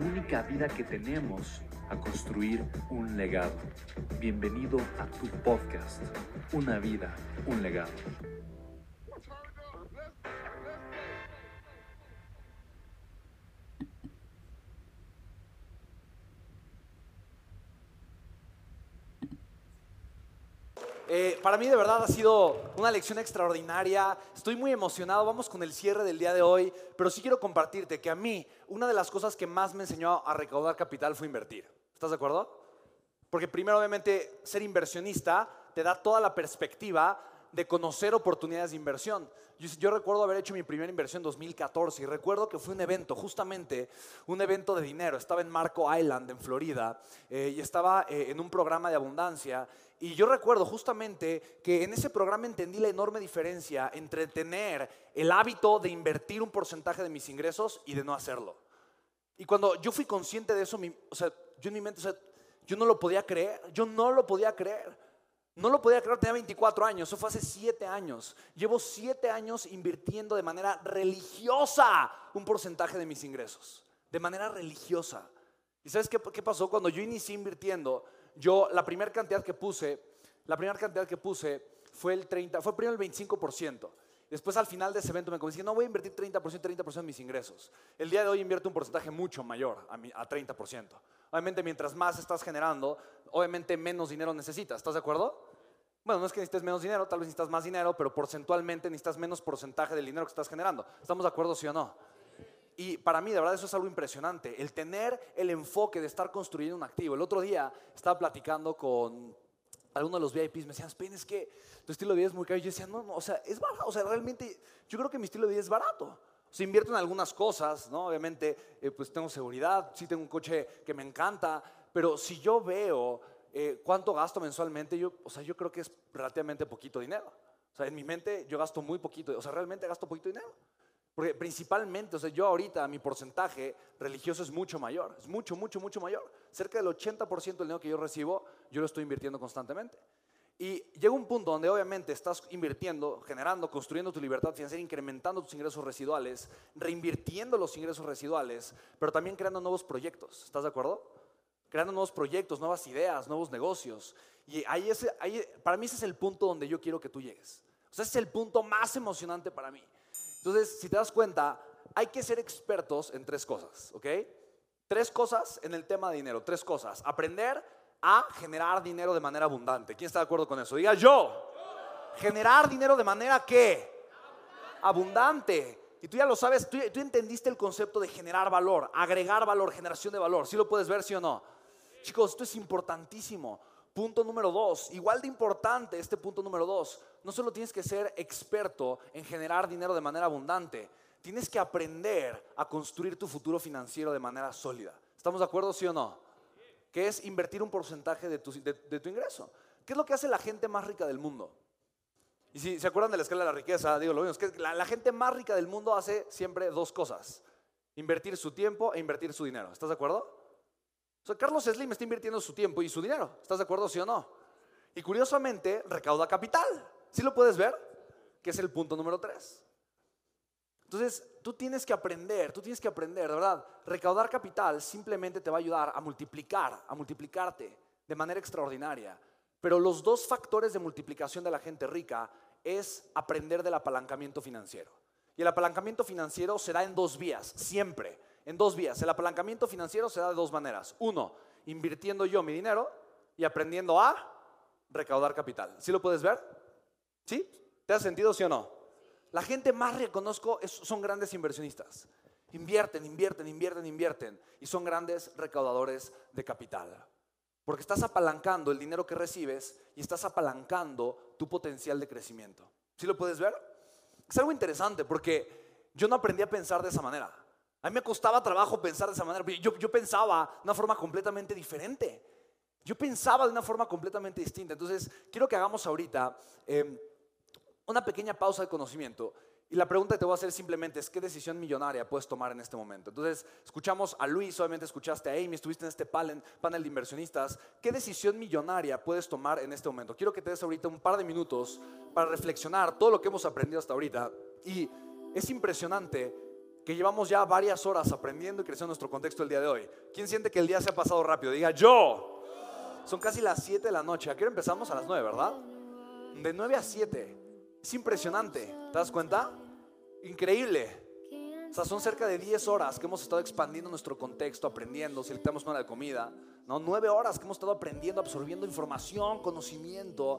única vida que tenemos a construir un legado. Bienvenido a tu podcast, Una vida, un legado. Eh, para mí de verdad ha sido una lección extraordinaria. Estoy muy emocionado. Vamos con el cierre del día de hoy. Pero sí quiero compartirte que a mí una de las cosas que más me enseñó a recaudar capital fue invertir. ¿Estás de acuerdo? Porque primero obviamente ser inversionista te da toda la perspectiva de conocer oportunidades de inversión. Yo, recuerdo haber hecho mi primera inversión en 2014 y recuerdo que fue un evento, justamente un evento de dinero. Estaba en Marco Island, en Florida, eh, y estaba eh, en un programa de abundancia. Y yo recuerdo justamente que en ese programa entendí la enorme diferencia entre tener el hábito de invertir un porcentaje de mis ingresos y de no hacerlo. Y cuando yo fui consciente de eso, o sea, yo en mi mente, o sea, yo no lo podía creer, yo no lo podía creer. No lo podía creer, tenía 24 años, eso fue hace 7 años. Llevo 7 años invirtiendo de manera religiosa un porcentaje de mis ingresos, de manera religiosa. ¿Y sabes qué, pasó? Cuando yo inicié invirtiendo, yo la primera cantidad que puse, la primera cantidad que puse fue el 30, fue primero el 25%. Después al final de ese evento me comencé, no voy a invertir 30%, 30% de mis ingresos. El día de hoy invierto un porcentaje mucho mayor, a, a 30%. Obviamente mientras más estás generando, obviamente menos dinero necesitas. ¿Estás de acuerdo? Bueno, no es que necesites menos dinero, tal vez necesitas más dinero, pero porcentualmente necesitas menos porcentaje del dinero que estás generando. ¿Estamos de acuerdo, sí o no? Y para mí, de verdad, eso es algo impresionante. El tener el enfoque de estar construyendo un activo. El otro día estaba platicando con algunos de los VIPs, me decían, Spain, es que tu estilo de vida es muy caro. Y yo decía, no, no, o sea, es barato. O sea, realmente, yo creo que mi estilo de vida es barato. O sea, invierto en algunas cosas, ¿no? Obviamente, eh, pues tengo seguridad, sí tengo un coche que me encanta, pero si yo veo eh, cuánto gasto mensualmente, yo, o sea, yo creo que es relativamente poquito dinero. O sea, en mi mente yo gasto muy poquito, o sea, realmente gasto poquito dinero. Porque principalmente, o sea, yo ahorita mi porcentaje religioso es mucho mayor, es mucho, mucho, mucho mayor. Cerca del 80% del dinero que yo recibo, yo lo estoy invirtiendo constantemente. Y llega un punto donde obviamente estás invirtiendo, generando, construyendo tu libertad financiera, incrementando tus ingresos residuales, reinvirtiendo los ingresos residuales, pero también creando nuevos proyectos. ¿Estás de acuerdo? Creando nuevos proyectos, nuevas ideas, nuevos negocios. Y ahí, ahí para mí ese es el punto donde yo quiero que tú llegues. O sea, ese es el punto más emocionante para mí. Entonces, si te das cuenta, hay que ser expertos en tres cosas, ¿ok? Tres cosas en el tema de dinero, tres cosas. Aprender a generar dinero de manera abundante. ¿Quién está de acuerdo con eso? Diga yo. Generar dinero de manera que abundante. Y tú ya lo sabes, tú, tú, entendiste el concepto de generar valor, agregar valor, generación de valor. ¿Sí lo puedes ver, sí o no? Chicos, esto es importantísimo. Punto número dos, igual de importante este punto número dos, no solo tienes que ser experto en generar dinero de manera abundante, tienes que aprender a construir tu futuro financiero de manera sólida. ¿Estamos de acuerdo, sí o no? Que es invertir un porcentaje de tu, ingreso. ¿Qué es lo que hace la gente más rica del mundo? Y si se acuerdan de la escala de la riqueza, digo lo mismo, que la, la gente más rica del mundo hace siempre dos cosas, invertir su tiempo e invertir su dinero. ¿Estás de acuerdo? O sea, Carlos Slim está invirtiendo su tiempo y su dinero. ¿Estás de acuerdo, sí o no? Y curiosamente, recauda capital. ¿Sí lo puedes ver? Que es el punto número tres. Entonces, tú tienes que aprender, tú tienes que aprender, de verdad. Recaudar capital simplemente te va a ayudar a multiplicar, a multiplicarte de manera extraordinaria. Pero los dos factores de multiplicación de la gente rica es aprender del apalancamiento financiero. Y el apalancamiento financiero será en dos vías, siempre. en dos vías. El apalancamiento financiero se da de dos maneras. Uno, invirtiendo yo mi dinero y aprendiendo a recaudar capital. ¿Sí lo puedes ver? ¿Sí? ¿Te ha sentido, sí o no? La gente más reconozco son grandes inversionistas. Invierten, invierten, invierten, invierten. Y son grandes recaudadores de capital. Porque estás apalancando el dinero que recibes y estás apalancando tu potencial de crecimiento. ¿Sí lo puedes ver? Es algo interesante porque yo no aprendí a pensar de esa manera. A mí me costaba trabajo pensar de esa manera. Yo, pensaba de una forma completamente diferente. Yo pensaba de una forma completamente distinta. Entonces, quiero que hagamos ahorita em, una pequeña pausa de conocimiento. Y la pregunta que te voy a hacer simplemente es, ¿qué decisión millonaria puedes tomar en este momento? Entonces, escuchamos a Luis, obviamente escuchaste a Amy, estuviste en este panel, panel de inversionistas. ¿Qué decisión millonaria puedes tomar en este momento? Quiero que te des ahorita un par de minutos para reflexionar todo lo que hemos aprendido hasta ahorita. Y es impresionante que llevamos ya varias horas aprendiendo y creciendo nuestro contexto el día de hoy. ¿Quién siente que el día se ha pasado rápido? Diga yo. Son casi las 7 de la noche. Aquí empezamos a las 9, ¿verdad? De 9 a 7. Es impresionante. ¿Te das cuenta? Increíble. O sea, son cerca de 10 horas que hemos estado expandiendo nuestro contexto, aprendiendo, si le tenemos una de comida. ¿no? 9 horas que hemos estado aprendiendo, absorbiendo información, conocimiento.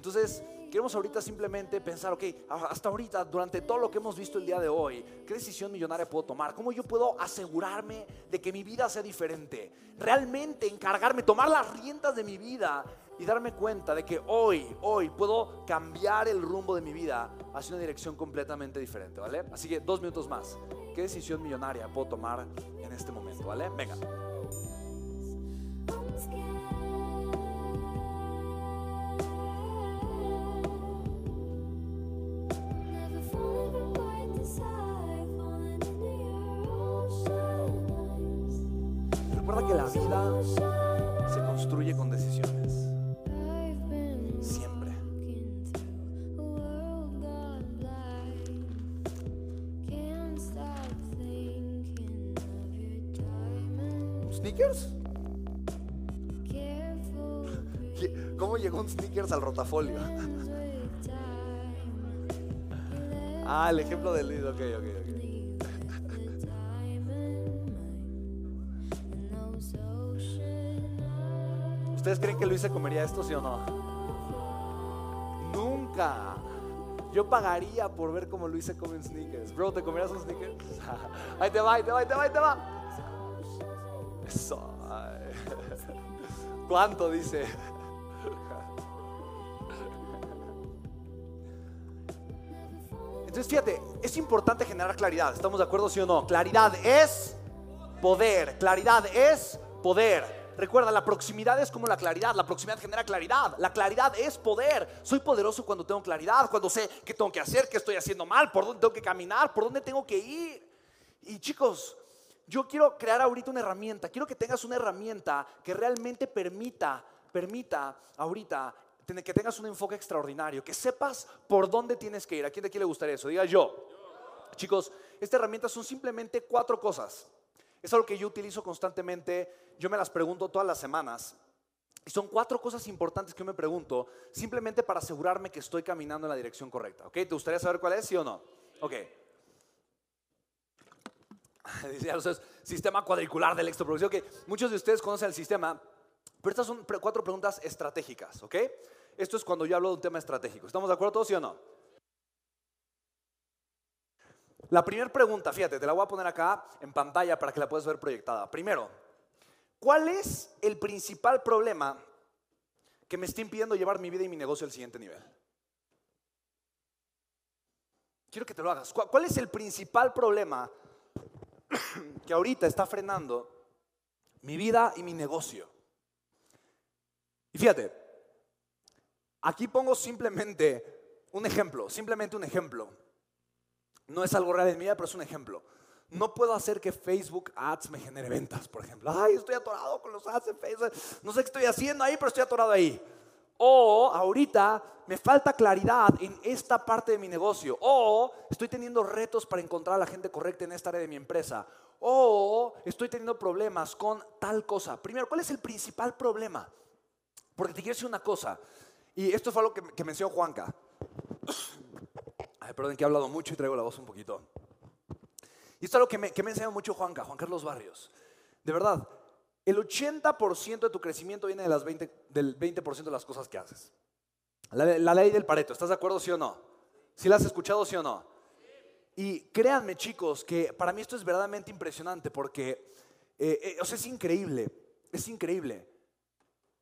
Entonces, queremos ahorita simplemente pensar, ok, hasta ahorita, durante todo lo que hemos visto el día de hoy, ¿qué decisión millonaria puedo tomar? ¿Cómo yo puedo asegurarme de que mi vida sea diferente? Realmente encargarme, tomar las riendas de mi vida y darme cuenta de que hoy, hoy puedo cambiar el rumbo de mi vida hacia una dirección completamente diferente, ¿vale? Así que dos minutos más. ¿Qué decisión millonaria puedo tomar en este momento, ¿vale? Venga. Vida se construye con decisiones. Siempre. ¿Sneakers? ¿Cómo llegó un sneakers al rotafolio? Ah, el ejemplo del libro, ok, ok, ok. ¿Ustedes creen que Luis se comería esto, sí o no? Nunca. Yo pagaría por ver cómo Luis se come sneakers. Bro, ¿te comerías un sneakers? ahí te va, ahí te va, ahí te va, te va. Eso. ¿Cuánto dice? Entonces, fíjate, es importante generar claridad. ¿Estamos de acuerdo, sí o no? Claridad es poder. Claridad es poder. Recuerda, la proximidad es como la claridad. La proximidad genera claridad. La claridad es poder. Soy poderoso cuando tengo claridad, cuando sé qué tengo que hacer, qué estoy haciendo mal, por dónde tengo que caminar, por dónde tengo que ir. Y chicos, yo quiero crear ahorita una herramienta. Quiero que tengas una herramienta que realmente permita, permita ahorita que tengas un enfoque extraordinario, que sepas por dónde tienes que ir. ¿A quién de aquí le gustaría eso? Diga yo. Chicos, esta herramienta son simplemente cuatro cosas. Es algo que yo utilizo constantemente, yo me las pregunto todas las semanas. Y son cuatro cosas importantes que yo me pregunto simplemente para asegurarme que estoy caminando en la dirección correcta. ¿Ok? ¿Te gustaría saber cuál es, sí o no? Ok. Dice, sistema cuadricular del extraproducción. Que muchos de ustedes conocen el sistema, pero estas son cuatro preguntas estratégicas. ¿Ok? Esto es cuando yo hablo de un tema estratégico. ¿Estamos de acuerdo todos, sí o no? La primera pregunta, fíjate, te la voy a poner acá en pantalla para que la puedas ver proyectada. Primero, ¿cuál es el principal problema que me está impidiendo llevar mi vida y mi negocio al siguiente nivel? Quiero que te lo hagas. ¿Cuál es el principal problema que ahorita está frenando mi vida y mi negocio? Y fíjate, aquí pongo simplemente un ejemplo, simplemente un ejemplo. No es algo real en mi vida, pero es un ejemplo. No puedo hacer que Facebook Ads me genere ventas, por ejemplo. Ay, estoy atorado con los ads en Facebook. No sé qué estoy haciendo ahí, pero estoy atorado ahí. O ahorita me falta claridad en esta parte de mi negocio. O estoy teniendo retos para encontrar a la gente correcta en esta área de mi empresa. O estoy teniendo problemas con tal cosa. Primero, ¿cuál es el principal problema? Porque te quiero decir una cosa. Y esto fue algo que, que mencionó Juanca perdón que he hablado mucho y traigo la voz un poquito. Y esto es algo que me, que me mucho Juanca, Juan Carlos Barrios. De verdad, el 80% de tu crecimiento viene de las 20, del 20% de las cosas que haces. La, la, ley del Pareto, ¿estás de acuerdo sí o no? ¿Sí la has escuchado sí o no? Y créanme chicos que para mí esto es verdaderamente impresionante porque, eh, eh, o sea, es increíble, es increíble.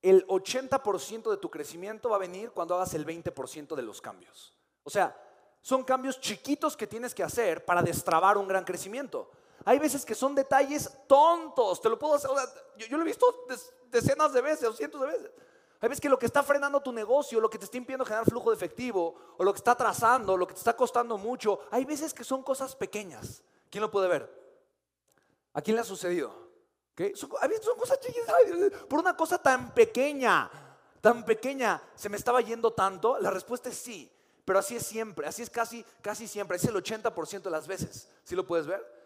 El 80% de tu crecimiento va a venir cuando hagas el 20% de los cambios. O sea, son cambios chiquitos que tienes que hacer para destrabar un gran crecimiento. Hay veces que son detalles tontos, te lo puedo hacer, yo, lo he visto decenas de veces o cientos de veces. Hay veces que lo que está frenando tu negocio, lo que te está impidiendo generar flujo de efectivo, o lo que está atrasando, lo que te está costando mucho, hay veces que son cosas pequeñas. ¿Quién lo puede ver? ¿A quién le ha sucedido? Son, son cosas chiquitas. Por una cosa tan pequeña, tan pequeña, ¿se me estaba yendo tanto? La respuesta es sí. Pero así es siempre, así es casi, casi siempre, es el 80% de las veces. ¿Sí lo puedes ver?